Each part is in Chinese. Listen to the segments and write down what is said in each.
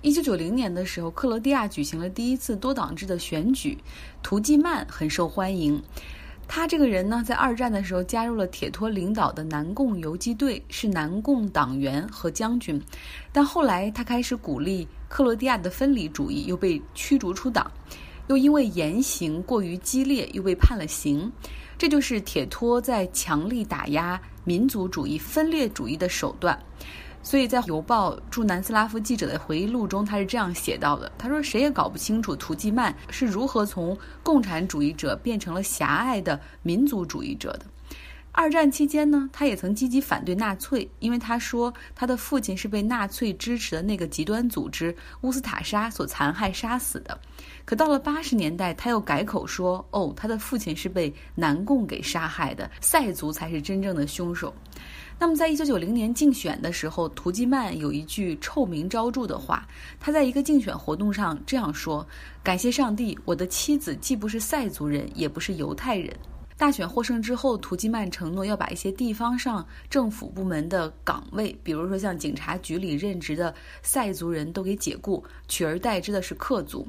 一九九零年的时候，克罗地亚举行了第一次多党制的选举，图季曼很受欢迎。他这个人呢，在二战的时候加入了铁托领导的南共游击队，是南共党员和将军。但后来他开始鼓励克罗地亚的分离主义，又被驱逐出党，又因为言行过于激烈，又被判了刑。这就是铁托在强力打压民族主义、分裂主义的手段。所以在《邮报》驻南斯拉夫记者的回忆录中，他是这样写到的：“他说，谁也搞不清楚图季曼是如何从共产主义者变成了狭隘的民族主义者的。二战期间呢，他也曾积极反对纳粹，因为他说他的父亲是被纳粹支持的那个极端组织乌斯塔沙所残害杀死的。可到了八十年代，他又改口说，哦，他的父亲是被南共给杀害的，塞族才是真正的凶手。”那么，在一九九零年竞选的时候，图基曼有一句臭名昭著的话。他在一个竞选活动上这样说：“感谢上帝，我的妻子既不是塞族人，也不是犹太人。”大选获胜之后，图基曼承诺要把一些地方上政府部门的岗位，比如说像警察局里任职的塞族人都给解雇，取而代之的是克族，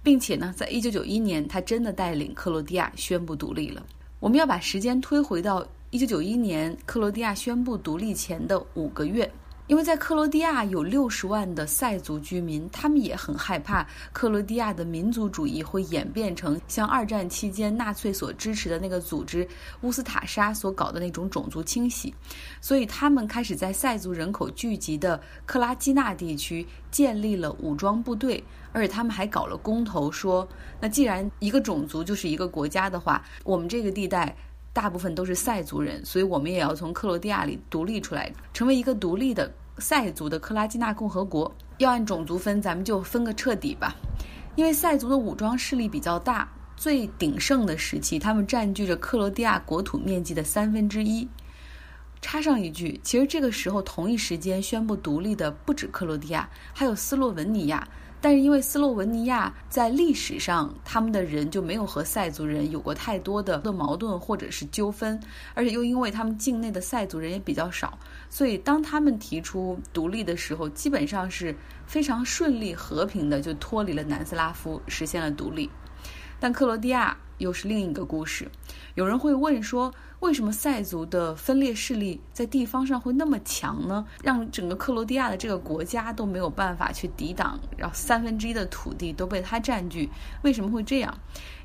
并且呢，在一九九一年，他真的带领克罗地亚宣布独立了。我们要把时间推回到。一九九一年，克罗地亚宣布独立前的五个月，因为在克罗地亚有六十万的塞族居民，他们也很害怕克罗地亚的民族主义会演变成像二战期间纳粹所支持的那个组织乌斯塔沙所搞的那种种族清洗，所以他们开始在塞族人口聚集的克拉基纳地区建立了武装部队，而且他们还搞了公投，说那既然一个种族就是一个国家的话，我们这个地带。大部分都是塞族人，所以我们也要从克罗地亚里独立出来，成为一个独立的塞族的克拉基纳共和国。要按种族分，咱们就分个彻底吧。因为塞族的武装势力比较大，最鼎盛的时期，他们占据着克罗地亚国土面积的三分之一。插上一句，其实这个时候同一时间宣布独立的不止克罗地亚，还有斯洛文尼亚。但是因为斯洛文尼亚在历史上，他们的人就没有和塞族人有过太多的的矛盾或者是纠纷，而且又因为他们境内的塞族人也比较少，所以当他们提出独立的时候，基本上是非常顺利和平的就脱离了南斯拉夫，实现了独立。但克罗地亚又是另一个故事。有人会问说，为什么塞族的分裂势力在地方上会那么强呢？让整个克罗地亚的这个国家都没有办法去抵挡，然后三分之一的土地都被他占据，为什么会这样？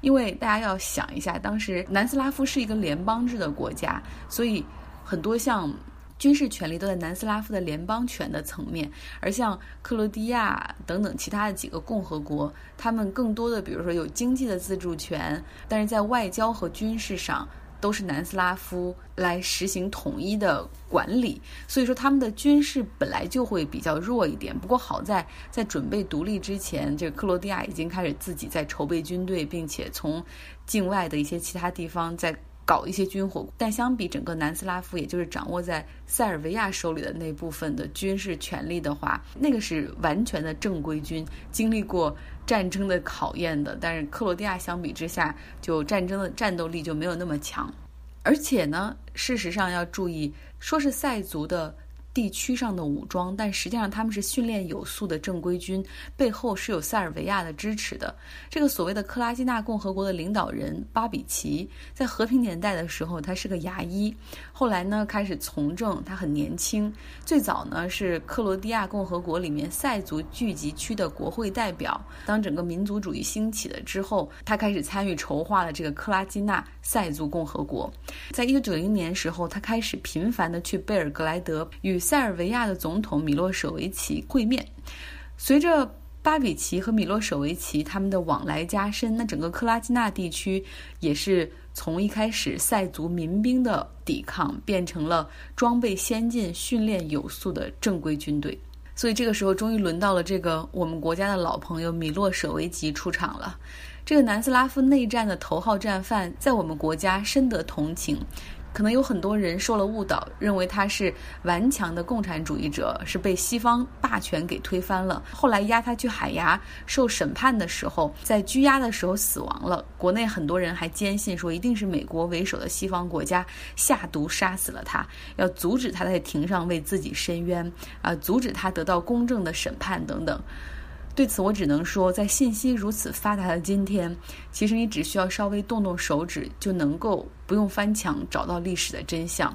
因为大家要想一下，当时南斯拉夫是一个联邦制的国家，所以很多像。军事权力都在南斯拉夫的联邦权的层面，而像克罗地亚等等其他的几个共和国，他们更多的，比如说有经济的自主权，但是在外交和军事上都是南斯拉夫来实行统一的管理，所以说他们的军事本来就会比较弱一点。不过好在在准备独立之前，这个克罗地亚已经开始自己在筹备军队，并且从境外的一些其他地方在。搞一些军火，但相比整个南斯拉夫，也就是掌握在塞尔维亚手里的那部分的军事权力的话，那个是完全的正规军，经历过战争的考验的。但是克罗地亚相比之下，就战争的战斗力就没有那么强。而且呢，事实上要注意，说是塞族的。地区上的武装，但实际上他们是训练有素的正规军，背后是有塞尔维亚的支持的。这个所谓的克拉基纳共和国的领导人巴比奇，在和平年代的时候，他是个牙医，后来呢开始从政。他很年轻，最早呢是克罗地亚共和国里面塞族聚集区的国会代表。当整个民族主义兴起了之后，他开始参与筹划了这个克拉基纳塞族共和国。在一九九零年时候，他开始频繁的去贝尔格莱德与塞尔维亚的总统米洛舍维奇会面，随着巴比奇和米洛舍维奇他们的往来加深，那整个克拉基纳地区也是从一开始塞族民兵的抵抗，变成了装备先进、训练有素的正规军队。所以这个时候，终于轮到了这个我们国家的老朋友米洛舍维奇出场了。这个南斯拉夫内战的头号战犯，在我们国家深得同情。可能有很多人受了误导，认为他是顽强的共产主义者，是被西方霸权给推翻了。后来押他去海牙受审判的时候，在拘押的时候死亡了。国内很多人还坚信说，一定是美国为首的西方国家下毒杀死了他，要阻止他在庭上为自己申冤，啊，阻止他得到公正的审判等等。对此，我只能说，在信息如此发达的今天，其实你只需要稍微动动手指，就能够不用翻墙找到历史的真相。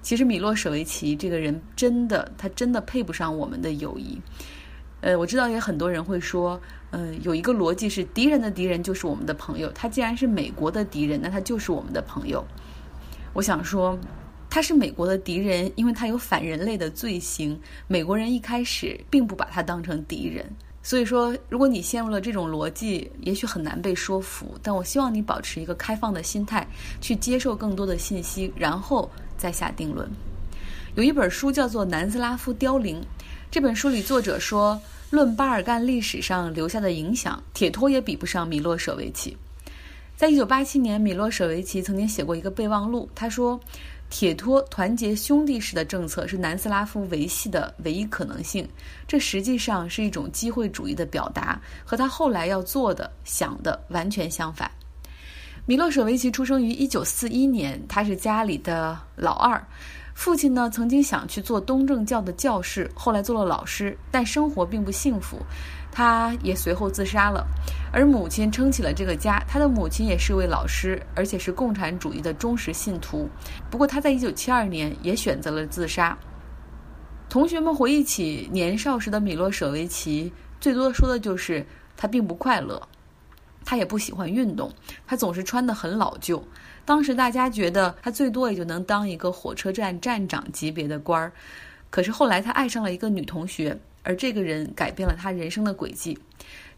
其实米洛舍维奇这个人真的，他真的配不上我们的友谊。呃，我知道也很多人会说，呃，有一个逻辑是敌人的敌人就是我们的朋友。他既然是美国的敌人，那他就是我们的朋友。我想说，他是美国的敌人，因为他有反人类的罪行。美国人一开始并不把他当成敌人。所以说，如果你陷入了这种逻辑，也许很难被说服。但我希望你保持一个开放的心态，去接受更多的信息，然后再下定论。有一本书叫做《南斯拉夫凋零》，这本书里作者说，论巴尔干历史上留下的影响，铁托也比不上米洛舍维奇。在一九八七年，米洛舍维奇曾经写过一个备忘录，他说。铁托团结兄弟式的政策是南斯拉夫维系的唯一可能性，这实际上是一种机会主义的表达，和他后来要做的、想的完全相反。米洛舍维奇出生于1941年，他是家里的老二。父亲呢，曾经想去做东正教的教士，后来做了老师，但生活并不幸福。他也随后自杀了，而母亲撑起了这个家。他的母亲也是位老师，而且是共产主义的忠实信徒。不过，他在1972年也选择了自杀。同学们回忆起年少时的米洛舍维奇，最多说的就是他并不快乐，他也不喜欢运动，他总是穿得很老旧。当时大家觉得他最多也就能当一个火车站站长级别的官儿。可是后来他爱上了一个女同学。而这个人改变了他人生的轨迹。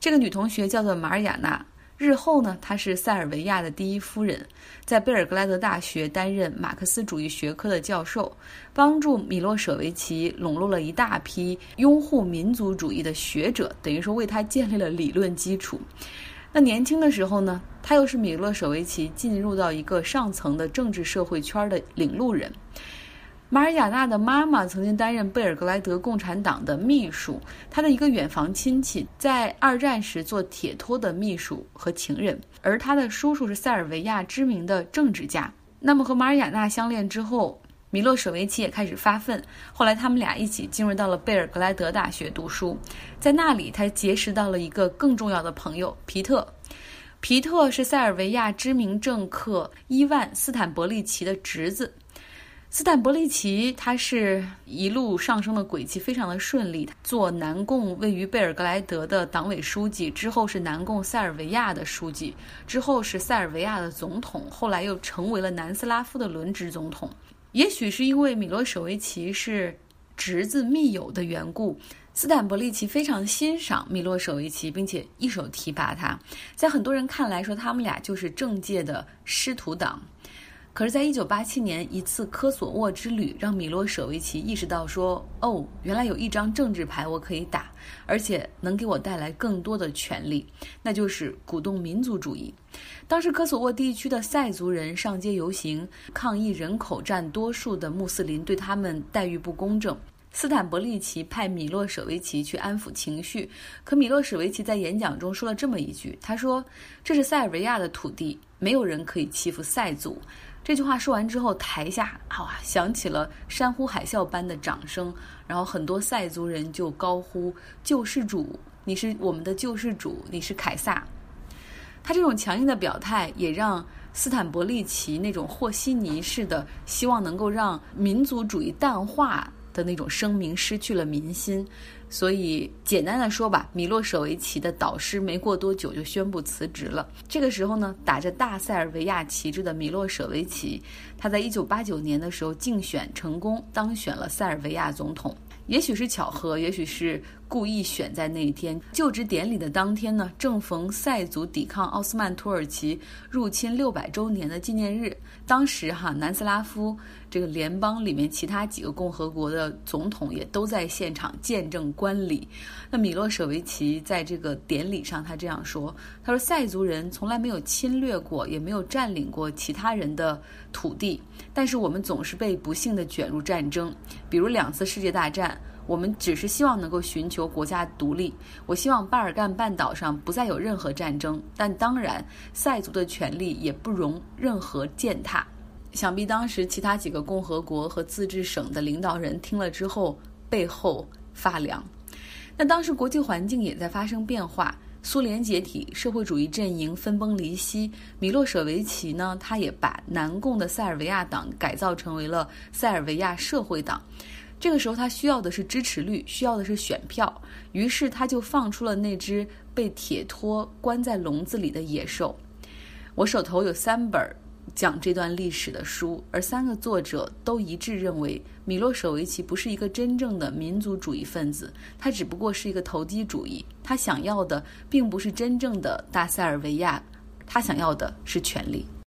这个女同学叫做马尔雅娜，日后呢，她是塞尔维亚的第一夫人，在贝尔格莱德大学担任马克思主义学科的教授，帮助米洛舍维奇笼络了一大批拥护民族主义的学者，等于说为他建立了理论基础。那年轻的时候呢，他又是米洛舍维奇进入到一个上层的政治社会圈的领路人。马尔雅娜的妈妈曾经担任贝尔格莱德共产党的秘书，她的一个远房亲戚在二战时做铁托的秘书和情人，而他的叔叔是塞尔维亚知名的政治家。那么和马尔雅娜相恋之后，米洛舍维奇也开始发奋。后来他们俩一起进入到了贝尔格莱德大学读书，在那里他结识到了一个更重要的朋友皮特。皮特是塞尔维亚知名政客伊万斯坦伯利奇的侄子。斯坦伯利奇，他是一路上升的轨迹非常的顺利，做南共位于贝尔格莱德的党委书记，之后是南共塞尔维亚的书记，之后是塞尔维亚的总统，后来又成为了南斯拉夫的轮值总统。也许是因为米洛舍维奇是侄子密友的缘故，斯坦伯利奇非常欣赏米洛舍维奇，并且一手提拔他。在很多人看来，说他们俩就是政界的师徒党。可是，在一九八七年一次科索沃之旅，让米洛舍维奇意识到说：“哦，原来有一张政治牌我可以打，而且能给我带来更多的权利，那就是鼓动民族主义。”当时，科索沃地区的塞族人上街游行，抗议人口占多数的穆斯林对他们待遇不公正。斯坦伯利奇派米洛舍维奇去安抚情绪，可米洛舍维奇在演讲中说了这么一句：“他说，这是塞尔维亚的土地，没有人可以欺负塞族。”这句话说完之后，台下啊响起了山呼海啸般的掌声，然后很多塞族人就高呼：“救世主，你是我们的救世主，你是凯撒。”他这种强硬的表态，也让斯坦伯利奇那种和稀泥似的希望能够让民族主义淡化的那种声明失去了民心。所以，简单的说吧，米洛舍维奇的导师没过多久就宣布辞职了。这个时候呢，打着大塞尔维亚旗帜的米洛舍维奇，他在一九八九年的时候竞选成功，当选了塞尔维亚总统。也许是巧合，也许是故意选在那一天。就职典礼的当天呢，正逢塞族抵抗奥斯曼土耳其入侵六百周年的纪念日。当时哈，南斯拉夫这个联邦里面其他几个共和国的总统也都在现场见证观礼。那米洛舍维奇在这个典礼上，他这样说：“他说，塞族人从来没有侵略过，也没有占领过其他人的土地，但是我们总是被不幸的卷入战争，比如两次世界大战。我们只是希望能够寻求国家独立。我希望巴尔干半岛上不再有任何战争，但当然，塞族的权利也不容任何践踏。想必当时其他几个共和国和自治省的领导人听了之后，背后发凉。”那当时国际环境也在发生变化，苏联解体，社会主义阵营分崩离析。米洛舍维奇呢，他也把南共的塞尔维亚党改造成为了塞尔维亚社会党。这个时候，他需要的是支持率，需要的是选票。于是，他就放出了那只被铁托关在笼子里的野兽。我手头有三本讲这段历史的书，而三个作者都一致认为，米洛舍维奇不是一个真正的民族主义分子，他只不过是一个投机主义。他想要的并不是真正的大塞尔维亚，他想要的是权力。